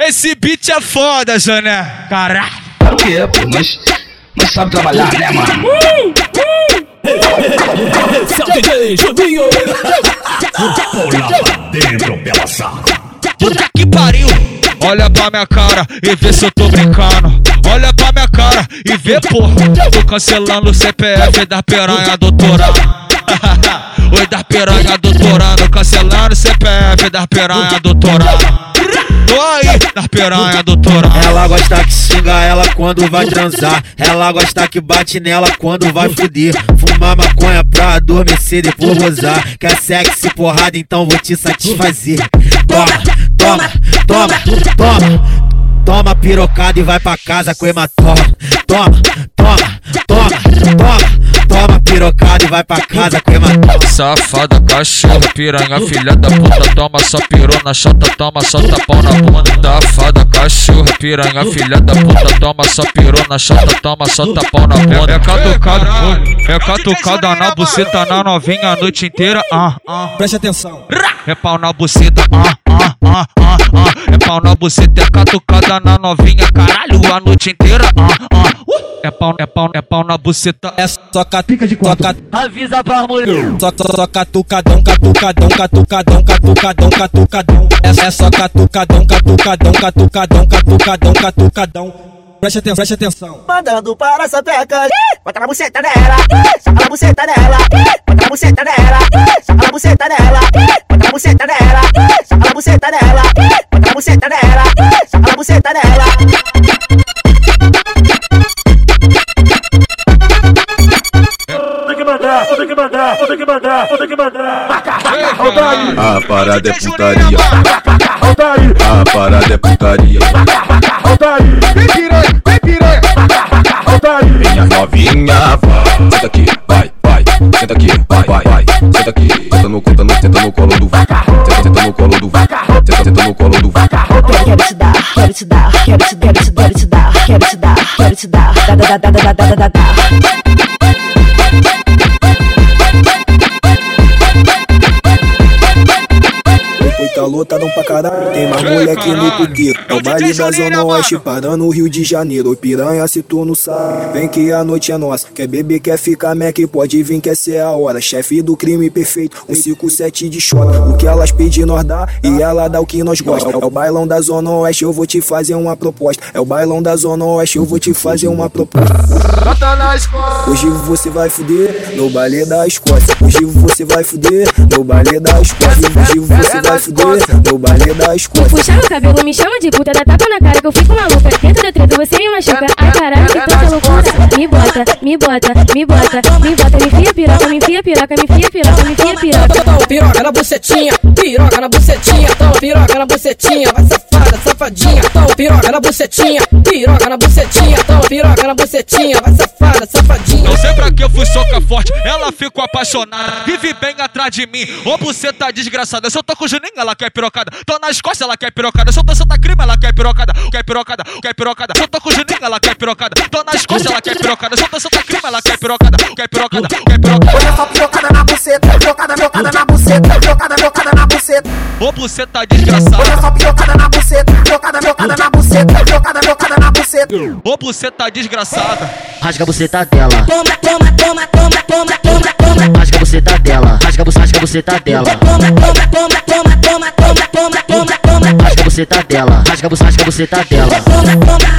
Esse beat é foda, Jané. Caralho. O que é, pô? Mas, mas sabe trabalhar, né, mano? Esse é o DJ Juninho. Pula pra dentro, pela sala. Puta que pariu. Olha pra minha cara e vê se eu tô brincando. Olha pra minha cara e vê, porra. Tô cancelando o CPF da piranha doutorado. Oi, da piranha doutorado. Cancelando o CPF da piranha doutorado. Piranha doutorado. Ela gosta que xinga ela quando vai transar. Ela gosta que bate nela quando vai fuder. Fumar maconha pra adormecer, depois gozar. Quer sexy porrada, então vou te satisfazer. Toma, toma, toma, toma. Toma pirocada e vai pra casa com hematoma. Toma, toma, toma, toma. Pirocada e vai pra casa com hematoma. Safada, cachorra, piranha, filha da puta, toma só pirou na chota, toma só tapão na bunda. Safada, cachorra, piranha, filha da puta, toma só pirou na chota, toma só tapão na bunda. É catucada, é catucada na buceta na novinha a noite inteira, ah, ah. Preste atenção. É pau na buceta, ah, ah, ah, ah, ah. É pau na buceta, é catucada na novinha, caralho, a noite inteira, ah, ah. Uh. É pau, é pau, é pau na buceta. É só catuca de quatro. Avisa pra mulher. Só, só, só catucadão, catucadão, catucadão, catucadão, catucadão. É, é só catucadão, catucadão, catucadão, catucadão, catucadão. Preste atenção, preste atenção. Mandando para essa peca. Bota na buceta dela. Saca na buceta dela. Bota na buceta dela. Saca na buceta dela. Bota na buceta dela. Saca na buceta dela. Bota na buceta dela. Saca na buceta dela. Que mandar, tem que mandar, tem que mandar. A parada é putaria. A parada é putaria. aí. Vem piranha, vem piranha. Minha novinha, vai. Senta aqui, vai, vai. Senta aqui, vai, vai, vai. Senta aqui, senta no, senta no, senta no colo do vaca. Senta, senta no colo do vaca. Senta, senta no colo do vaca. Quero te dar, quero te dar, quero te, quero te, quero te dar, quero te dar, quero te dar, da da da da da da da da da. Lotadão pra caralho, tem mais moleque no puteiro É o baile da Zona Oeste, parando no Rio de Janeiro. Piranha, se tu não sabe, vem que a noite é nossa. Quer beber, quer ficar Mac, pode vir que essa é a hora. Chefe do crime perfeito, um 5-7 de shot. O que elas pedem nós dá, e ela dá o que nós gosta. É o bailão da Zona Oeste, eu vou te fazer uma proposta. É o bailão da Zona Oeste, eu vou te fazer uma proposta. Hoje você vai fuder no baile da Escócia. Hoje você vai fuder no baile da Escócia. Hoje você vai fuder no baile da Escócia. Puxar o cabelo, me chama de puta, dá tapa na cara que eu fico maluca. Dentro da treta você me machuca. Ai caralho, que tanta loucura. Me bota, me bota, me bota, me bota, me enfia piroca, me enfia piroca, me enfia piroca, me enfia piroca. Toma piroca na bucetinha, piroca na bucetinha, toma piroca na bucetinha, vai safada, safadinha, toma piroca na bucetinha, piroca na bucetinha, toma piroca na bucetinha, vai safada, safadinha. Não sei pra que eu fui soca forte, ela ficou apaixonada. Vive bem atrás de mim, ô buceta desgraçada. Se eu tô com o Juninho, ela quer pirocada. Tô nas costas, ela quer pirocada. Se eu tô Santa Crime, ela quer pirocada. Quer pirocada, quer pirocada. Se eu tô com o Juninho, ela quer pirocada. Tô nas costas, ela quer pirocada. Se eu tô Santa Crime, ela quer pirocada. Quer pirocada, quer pirocada. Olha só pirocada na buceta. Pirocada, pirocada na buceta. Pirocada, pirocada na buceta. Ô buceta desgraçada. Hoje só piocada na buceta, piocada, piocada na buceta, piocada, piocada na buceta. Ô buceta desgraçada. Rasga a buceta dela. Toma, toma, toma, toma, toma, toma, toma. Rasga a buceta dela. Rasga, rasga a buceta dela. Toma, toma, toma, toma, toma, toma, toma, toma, toma. Rasga a buceta dela. Rasga, rasga a buceta dela. Toma, toma.